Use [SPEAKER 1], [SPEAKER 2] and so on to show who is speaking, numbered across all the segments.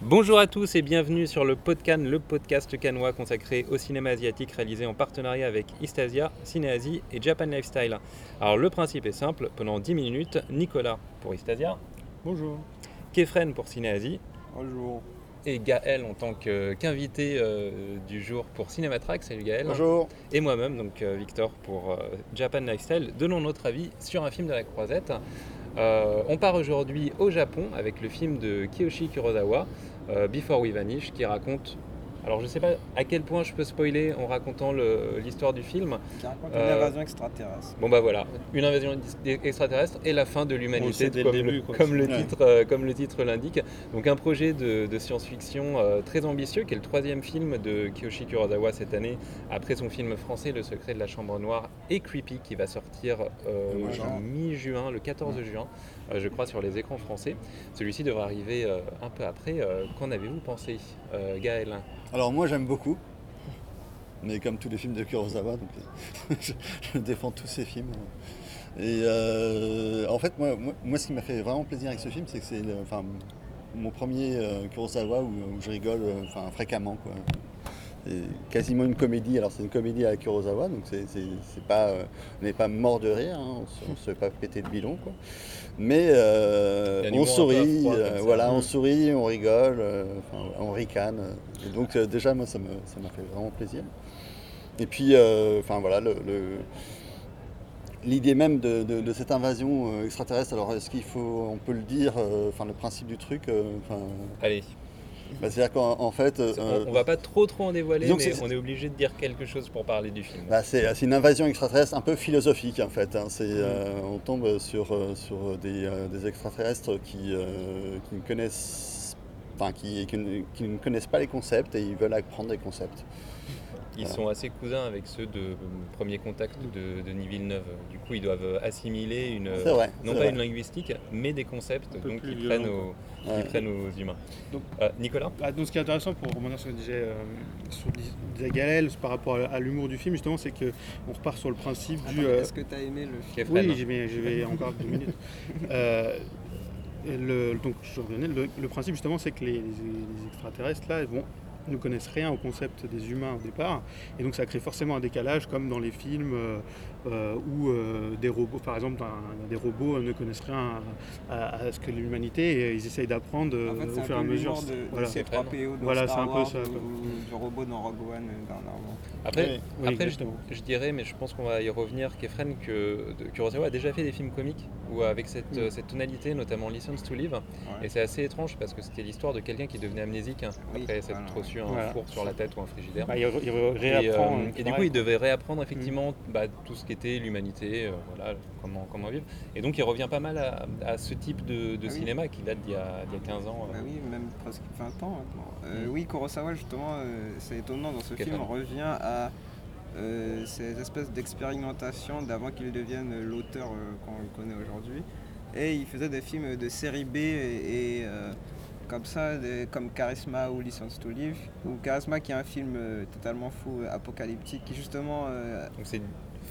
[SPEAKER 1] Bonjour à tous et bienvenue sur le Podcan, le podcast canois consacré au cinéma asiatique réalisé en partenariat avec Istasia, Cinéasie et Japan Lifestyle. Alors le principe est simple, pendant 10 minutes, Nicolas pour Istasia,
[SPEAKER 2] Bonjour.
[SPEAKER 1] Kefren pour Cinéasie
[SPEAKER 2] Bonjour.
[SPEAKER 1] et Gaël en tant qu'invité euh, du jour pour Cinématrack. Salut Gaël.
[SPEAKER 2] Bonjour.
[SPEAKER 1] Et moi-même, donc euh, Victor pour euh, Japan Lifestyle, donnons notre avis sur un film de la croisette. Euh, on part aujourd'hui au Japon avec le film de Kiyoshi Kurosawa, euh, Before We Vanish, qui raconte. Alors je sais pas à quel point je peux spoiler en racontant l'histoire du film.
[SPEAKER 3] Qui raconte
[SPEAKER 1] Euh,
[SPEAKER 3] une invasion extraterrestre.
[SPEAKER 1] Bon bah voilà, une invasion extraterrestre et la fin de l'humanité,
[SPEAKER 2] sait dès le
[SPEAKER 1] comme,
[SPEAKER 2] début,
[SPEAKER 1] le,
[SPEAKER 2] quoi.
[SPEAKER 1] comme le
[SPEAKER 2] Ouais.
[SPEAKER 1] titre, euh, comme le titre l'indique. Donc un projet de, de science-fiction euh, très ambitieux, qui est le troisième film de Kiyoshi Kurosawa cette année, après son film français Le secret de la chambre noire et Creepy, qui va sortir euh, mi-juin, le 14 juin, euh, je crois, sur les écrans français. Celui-ci devrait arriver euh, un peu après. Euh, Qu'en avez-vous pensé, euh, Gaël?
[SPEAKER 4] Alors moi j'aime beaucoup, mais comme tous les films de Kurosawa, euh, je, défends tous ces films. Et euh, en fait moi, moi, ce qui m'a fait vraiment plaisir avec ce film, c'est que c'est mon premier euh, Kurosawa où, où je rigole euh, fréquemment. Quoi. C'est quasiment une comédie, alors c'est une comédie à Kurosawa, donc c'est, pas, euh, on n'est pas mort de rire, hein, on on se fait pas péter le bilon. Quoi. Mais euh, on sourit,
[SPEAKER 1] froid,
[SPEAKER 4] euh, voilà, on sourit, on rigole, on ricane. Et donc déjà moi ça me- ça m'a fait vraiment plaisir. Et puis enfin voilà le, le- l'idée même de, de- de cette invasion extraterrestre. Alors est-ce qu'il faut, on peut le dire, euh, enfin le principe du truc, euh,
[SPEAKER 1] Allez,
[SPEAKER 4] bah, c'est-à-dire qu'en en fait, euh,
[SPEAKER 1] on, on va pas trop trop en dévoiler, mais on est obligé de dire quelque chose pour parler du film.
[SPEAKER 4] Bah, c'est une invasion extraterrestre un peu philosophique en fait. hein. C'est, euh, on tombe sur, euh, sur des, des extraterrestres qui, qui ne connaissent, enfin, qui, qui ne, qui ne connaissent pas les concepts et ils veulent apprendre des concepts.
[SPEAKER 1] Ils
[SPEAKER 4] Voilà.
[SPEAKER 1] sont assez cousins avec ceux de euh, Premier Contact de Denis Villeneuve. Du coup, ils doivent assimiler une,
[SPEAKER 4] C'est vrai.
[SPEAKER 1] non pas
[SPEAKER 4] vrai.
[SPEAKER 1] une linguistique, mais des concepts donc, qui, prennent aux,
[SPEAKER 4] Ouais.
[SPEAKER 1] qui prennent aux humains.
[SPEAKER 2] Donc-
[SPEAKER 1] Euh, Nicolas
[SPEAKER 2] Ah, donc, ce qui est intéressant pour rebondir sur ce que disait, euh, sur disait Gaël par rapport à, à l'humour du film, justement, c'est qu'on repart sur le principe du.
[SPEAKER 3] Attends,
[SPEAKER 2] euh,
[SPEAKER 3] Est-ce que tu as aimé le film
[SPEAKER 2] oui, j'y vais, j'y vais encore deux minutes. Euh, et le, donc, je revenais, le, le principe, justement, c'est que les, les- les extraterrestres, là, vont ne connaissent rien au concept des humains au départ, et donc ça crée forcément un décalage, comme dans les films euh, euh, où euh, des robots, par exemple, un- des robots ne connaissent rien à, à- à ce que l'humanité, et ils essayent d'apprendre
[SPEAKER 3] En fait, c'est
[SPEAKER 2] au
[SPEAKER 3] un
[SPEAKER 2] fur et à
[SPEAKER 3] peu
[SPEAKER 2] mesure.
[SPEAKER 3] de,
[SPEAKER 2] Voilà.
[SPEAKER 3] C3PO dans
[SPEAKER 2] Voilà,
[SPEAKER 3] Star
[SPEAKER 2] c'est un peu ça,
[SPEAKER 3] ou du robot dans Rogue One dernièrement.
[SPEAKER 1] Après,
[SPEAKER 4] Oui,
[SPEAKER 2] oui,
[SPEAKER 1] après je, dirais, mais je pense qu'on va y revenir, Kefren, que Kurosawa a déjà fait des films comiques ou avec cette, cette tonalité, notamment License to Live. Et c'est assez étrange parce que c'était l'histoire de quelqu'un qui devenait amnésique hein,
[SPEAKER 3] Oui,
[SPEAKER 1] après
[SPEAKER 3] voilà.
[SPEAKER 1] Reçu un
[SPEAKER 2] Voilà.
[SPEAKER 1] four sur la tête ou un frigidaire.
[SPEAKER 2] Bah, il,
[SPEAKER 1] Et, euh,
[SPEAKER 2] euh,
[SPEAKER 1] et du coup, il devait réapprendre effectivement bah, tout ce qu'était l'humanité, euh, voilà, comment, comment vivre. Et donc, il revient pas mal à, à ce type de, de
[SPEAKER 3] Ah oui.
[SPEAKER 1] cinéma qui date d'il y, a d'il y a 15 ans. euh.
[SPEAKER 3] Bah oui, même presque 20 ans maintenant. Euh,
[SPEAKER 1] Mm.
[SPEAKER 3] Oui, Kurosawa, justement, euh, c'est étonnant, dans ce film, on revient à euh, ces espèces d'expérimentation d'avant qu'il devienne l'auteur euh, qu'on le connaît aujourd'hui. Et il faisait des films de série B et, et, euh, comme ça, des- comme Charisma ou License to Live. Ou Charisma qui est un film euh, totalement fou, euh, apocalyptique, qui justement euh,
[SPEAKER 1] Donc, c'est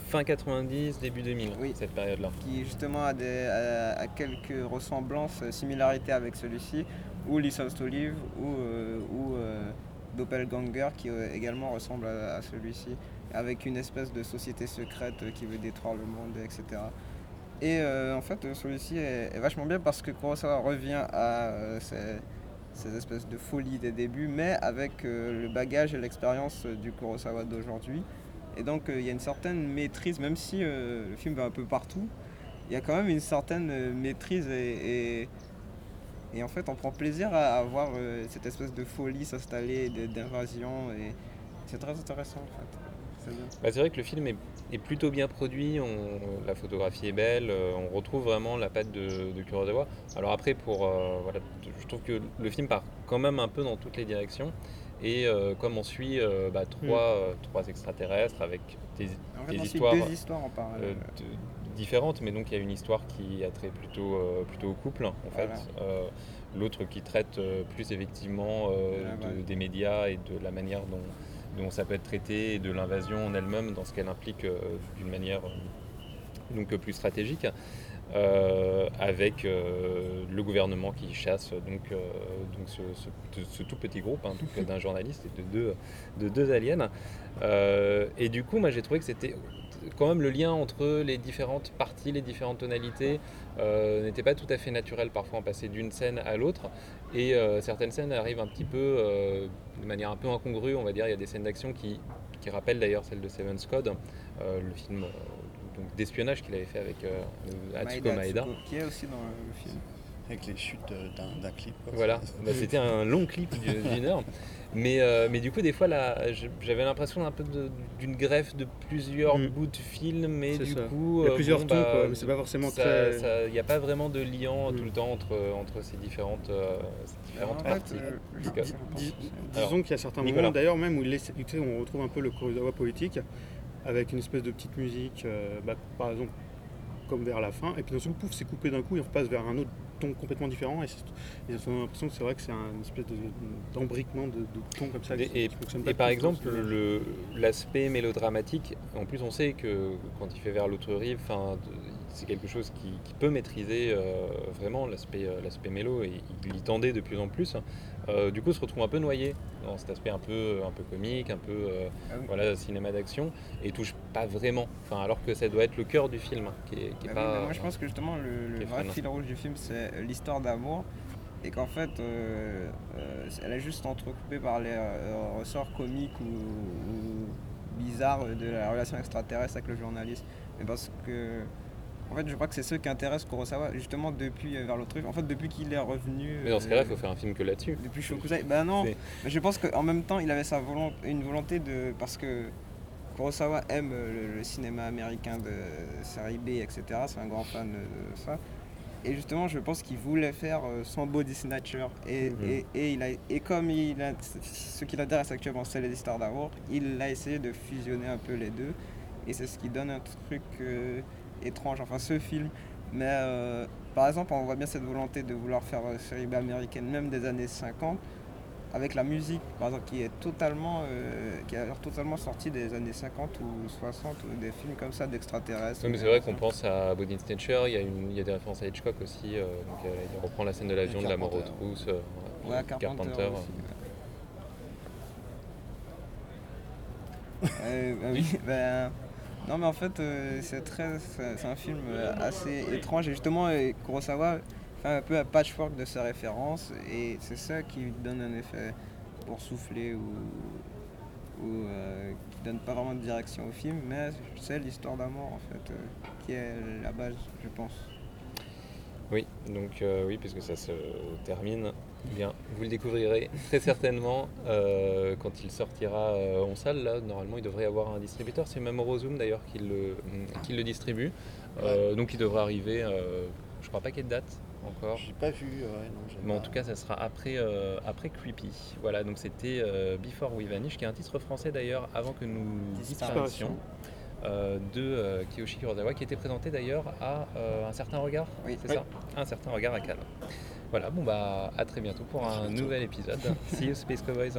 [SPEAKER 1] fin 90, début 2000,
[SPEAKER 3] Oui.
[SPEAKER 1] cette période-là.
[SPEAKER 3] qui justement a, des, a, a quelques ressemblances, similarités avec celui-ci, ou License to Live, ou, euh, ou Doppelganger, qui également ressemble à, à celui-ci, avec une espèce de société secrète qui veut détruire le monde, etc. Et euh, en fait, euh, celui-ci est, vachement bien parce que Kurosawa revient à euh, ces, ces espèces de folie des débuts, mais avec euh, le bagage et l'expérience euh, du Kurosawa d'aujourd'hui. Et donc, euh, il y a une certaine maîtrise, même si euh, le film va un peu partout, il y a quand même une certaine euh, maîtrise et, en fait, on prend plaisir à, à voir euh, cette espèce de folie s'installer, d'invasion, et c'est très intéressant en fait.
[SPEAKER 1] Bah, c'est vrai que le film est, est plutôt bien produit, on- la photographie est belle, euh, on retrouve vraiment la patte de, de Kurosawa. Alors après, pour, euh, voilà, je trouve que le film part quand même un peu dans toutes les directions. Et euh, comme on suit euh, bah, trois, euh, trois extraterrestres avec des,
[SPEAKER 3] fait,
[SPEAKER 1] histoires
[SPEAKER 3] deux histoires en parallèle.
[SPEAKER 1] de- différentes, mais donc il y a une histoire qui a trait plutôt, plutôt au couple en fait.
[SPEAKER 3] Voilà.
[SPEAKER 1] Euh, L'autre qui traite plus effectivement euh,
[SPEAKER 3] de- vague.
[SPEAKER 1] des médias et de la manière dont, dont ça peut être traité et de l'invasion en elle-même dans ce qu'elle implique euh, d'une manière euh, donc plus stratégique. euh, avec euh, le gouvernement qui chasse donc, euh, donc ce, ce- ce tout petit groupe hein, d'un journaliste et de deux, de deux aliens. Et du coup, moi j'ai trouvé que c'était quand même le lien entre les différentes parties, les différentes tonalités euh, n'était pas tout à fait naturel. Parfois on passait d'une scène à l'autre et euh, certaines scènes arrivent un petit peu euh, de manière un peu incongrue, on va dire. Il y a des scènes d'action qui, qui rappellent d'ailleurs celle de Seven's Code, le film d'espionnage qu'il avait fait avec Atsuko Maeda.
[SPEAKER 3] Atsuko, qui est aussi dans le film.
[SPEAKER 4] Avec les chutes euh, d'un d'un clip.
[SPEAKER 1] Voilà, Bah, c'était un long clip du- d'une heure. Mais, euh, mais du coup, des fois, là, j'avais l'impression un peu de- d'une greffe de plusieurs
[SPEAKER 2] Mm.
[SPEAKER 1] bouts de film, mais
[SPEAKER 2] C'est
[SPEAKER 1] du
[SPEAKER 2] ça.
[SPEAKER 1] coup,
[SPEAKER 2] Il y a
[SPEAKER 1] euh,
[SPEAKER 2] plusieurs
[SPEAKER 1] bon,
[SPEAKER 2] tons,
[SPEAKER 1] bah,
[SPEAKER 2] quoi, mais c'est pas forcément
[SPEAKER 1] ça-
[SPEAKER 2] très-
[SPEAKER 1] Il n'y a pas vraiment de lien
[SPEAKER 2] Mm.
[SPEAKER 1] tout le temps entre, entre ces différentes, euh, ces différentes
[SPEAKER 3] En
[SPEAKER 1] parties.
[SPEAKER 3] fait,
[SPEAKER 2] Dis- disons qu'il y a certains
[SPEAKER 1] Nicolas.
[SPEAKER 2] moments d'ailleurs même où il laisse- tu sais, on retrouve un peu le Kurosawa poétique avec une espèce de petite musique, euh, bah, par exemple comme vers la fin, et puis d'un seul coup, pouf, c'est coupé d'un coup et on repasse vers un autre ton complètement différent et, on a l'impression que c'est vrai que c'est un espèce de- d'embriquement de, de tons comme ça.
[SPEAKER 1] Et, et- par exemple, l'aspect mélodramatique, en plus on sait que quand il fait vers l'autre rive, c'est quelque chose qui, qui peut maîtriser euh, vraiment l'aspect euh, l'aspect mélo et il y tendait de plus en plus. Euh, du coup, se retrouve un peu noyé dans cet aspect un peu, un peu comique, un peu euh,
[SPEAKER 3] Ah oui.
[SPEAKER 1] voilà, cinéma d'action et touche pas vraiment. Enfin, alors que ça doit être le cœur du film, qui est, qui est
[SPEAKER 3] Ah
[SPEAKER 1] pas.
[SPEAKER 3] moi je pense que justement le, vrai fil rouge du film c'est l'histoire d'amour et qu'en fait elle est juste entrecoupée par les ressorts comiques ou, ou bizarres de la relation extraterrestre avec le journaliste. Mais parce que en fait je crois que c'est ce qui intéresse Kurosawa justement depuis euh, vers l'autre truc. En fait depuis qu'il est revenu.
[SPEAKER 1] Mais dans ce cas-là,
[SPEAKER 3] euh,
[SPEAKER 1] il faut faire un film que là-dessus.
[SPEAKER 3] depuis Shokusai, ben non, mais je pense qu'en même temps il avait sa volonté, une volonté de. Parce que Kurosawa aime euh, le, le cinéma américain de série B, etc. C'est un grand fan de ça. Et justement, je pense qu'il voulait faire euh, son body snatcher. Et,
[SPEAKER 1] Mhm.
[SPEAKER 3] et, et il a, et comme il a, ce qui l'intéresse actuellement, c'est les histoires d'amour, il a essayé de fusionner un peu les deux. Et c'est ce qui donne un truc euh, étrange, enfin ce film. Mais euh, par exemple, on voit bien cette volonté de vouloir faire euh, série B américaine, même des années 50, avec la musique, par exemple, qui est totalement, euh, qui a totalement sortie des années 50 ou 60, ou des films comme ça d'extraterrestres.
[SPEAKER 1] Oui, mais c'est vrai qu'on pense à Body Snatcher, il y, a une- il y a des références à Hitchcock aussi. euh, donc, il reprend la scène de l'avion, de la mort aux trousses.
[SPEAKER 3] Ouais, Carpenter. aussi, ouais. Euh, bah oui, ben, non mais en fait euh, c'est très c'est un film euh, assez étrange. Et justement euh, Kurosawa fait un peu un patchwork de ses références et c'est ça qui donne un effet pour souffler ou, ou euh, qui donne pas vraiment de direction au film. Mais c'est l'histoire d'amour en fait qui est la base je pense.
[SPEAKER 1] Oui, donc oui, puisque ça se termine, bien, vous le découvrirez très certainement euh, quand il sortira euh, en salle. Là, normalement, il devrait y avoir un distributeur. C'est Mamoru Zoom d'ailleurs qui le, qui le distribue. Euh, donc, il devrait arriver. je crois pas qu'il y ait de date encore.
[SPEAKER 4] J'ai pas vu. ouais, non, j'ai
[SPEAKER 1] Mais en
[SPEAKER 4] pas-
[SPEAKER 1] tout cas, ça sera après, après Creepy. Voilà, donc c'était Before We Vanish, qui est un titre français d'ailleurs, avant que nous disparaissions, euh, de euh, Kiyoshi Kurosawa, qui était présenté d'ailleurs à euh, un certain regard.
[SPEAKER 3] Oui.
[SPEAKER 1] c'est ça Un certain regard à Cannes. Voilà, bon bah à très bientôt pour un nouvel épisode. See you Space Cowboys.